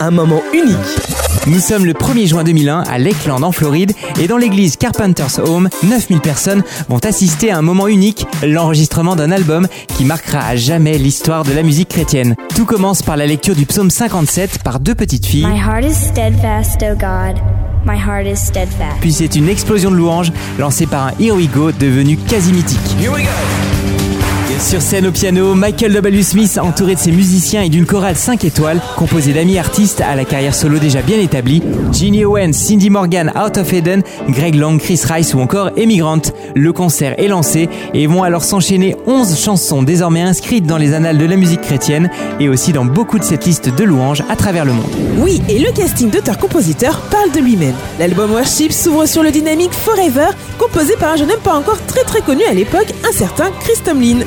un moment unique. Nous sommes le 1er juin 2001 à Lakeland en Floride et dans l'église Carpenter's Home, 9000 personnes vont assister à un moment unique, l'enregistrement d'un album qui marquera à jamais l'histoire de la musique chrétienne. Tout commence par la lecture du psaume 57 par deux petites filles. My heart is steadfast, O God. My heart is steadfast. Puis c'est une explosion de louanges lancée par un Here We Go devenu quasi mythique. Sur scène au piano, Michael W. Smith, entouré de ses musiciens et d'une chorale 5 étoiles, composée d'amis artistes à la carrière solo déjà bien établie, Ginny Owens, Cindy Morgan, Out of Eden, Greg Long, Chris Rice ou encore Emigrant. Le concert est lancé et vont alors s'enchaîner 11 chansons désormais inscrites dans les annales de la musique chrétienne et aussi dans beaucoup de cette liste de louanges à travers le monde. Oui, et le casting d'auteur-compositeur parle de lui-même. L'album Worship s'ouvre sur le dynamique Forever, composé par un jeune homme pas encore très très connu à l'époque, un certain Chris Tomlin.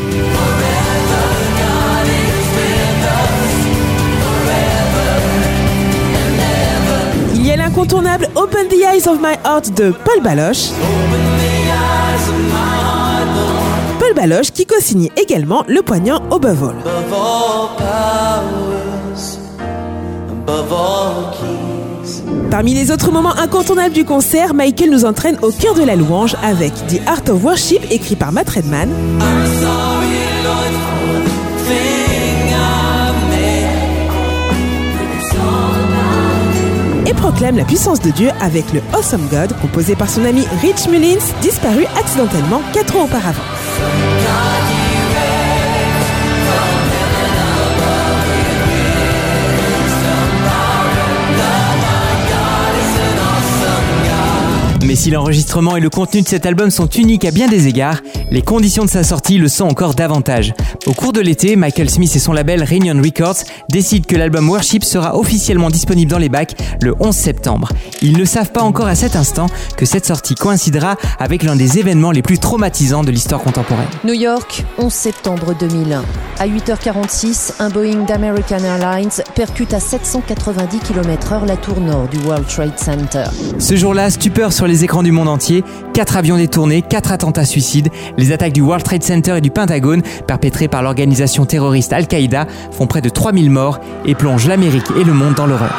Il y a l'incontournable Open the Eyes of My Heart de Paul Baloche. Paul Baloche qui co-signe également le poignant Above All. Parmi les autres moments incontournables du concert, Michael nous entraîne au cœur de la louange avec The Art of Worship écrit par Matt Redman. Et proclame la puissance de Dieu avec le Awesome God composé par son ami Rich Mullins, disparu accidentellement 4 ans auparavant. Mais si l'enregistrement et le contenu de cet album sont uniques à bien des égards, les conditions de sa sortie le sont encore davantage. Au cours de l'été, Michael Smith et son label Reunion Records décident que l'album Worship sera officiellement disponible dans les bacs le 11 septembre. Ils ne savent pas encore à cet instant que cette sortie coïncidera avec l'un des événements les plus traumatisants de l'histoire contemporaine. New York, 11 septembre 2001. À 8h46, un Boeing d'American Airlines percute à 790 km/h la tour nord du World Trade Center. Ce jour-là, stupeur sur les écrans du monde entier, quatre avions détournés, quatre attentats suicides, les attaques du World Trade Center et du Pentagone, perpétrées par l'organisation terroriste Al-Qaïda, font près de 3000 morts et plongent l'Amérique et le monde dans l'horreur.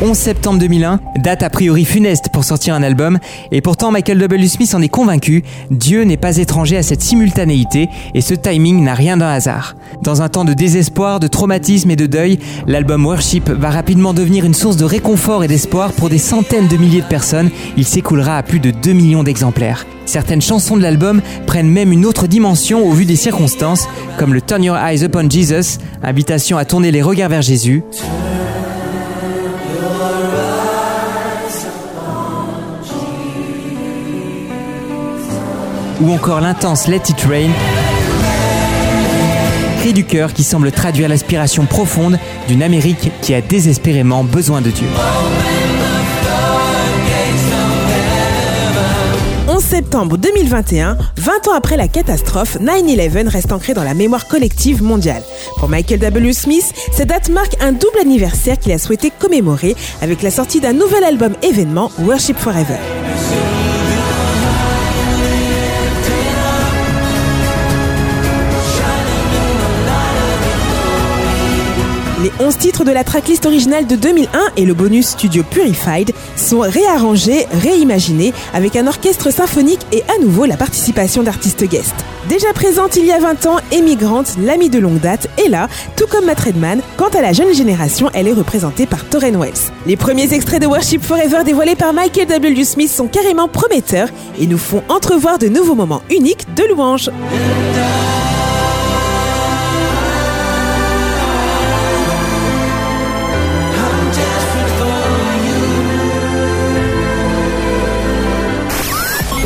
11 septembre 2001, date a priori funeste pour sortir un album, et pourtant Michael W. Smith en est convaincu, Dieu n'est pas étranger à cette simultanéité, et ce timing n'a rien d'un hasard. Dans un temps de désespoir, de traumatisme et de deuil, l'album Worship va rapidement devenir une source de réconfort et d'espoir pour des centaines de milliers de personnes, il s'écoulera à plus de 2 millions d'exemplaires. Certaines chansons de l'album prennent même une autre dimension au vu des circonstances, comme le Turn Your Eyes Upon Jesus, invitation à tourner les regards vers Jésus, ou encore l'intense Let It Rain, cri du cœur qui semble traduire l'aspiration profonde d'une Amérique qui a désespérément besoin de Dieu. Septembre 2021, 20 ans après la catastrophe, 9-11 reste ancré dans la mémoire collective mondiale. Pour Michael W. Smith, cette date marque un double anniversaire qu'il a souhaité commémorer avec la sortie d'un nouvel album événement, Worship Forever. 11 titres de la tracklist originale de 2001 et le bonus studio Purified sont réarrangés, réimaginés avec un orchestre symphonique et à nouveau la participation d'artistes guests. Déjà présente il y a 20 ans, Emigrante, l'ami de longue date, est là, tout comme Matt Redman. Quant à la jeune génération, elle est représentée par Torren Wells. Les premiers extraits de Worship Forever dévoilés par Michael W. Smith sont carrément prometteurs et nous font entrevoir de nouveaux moments uniques de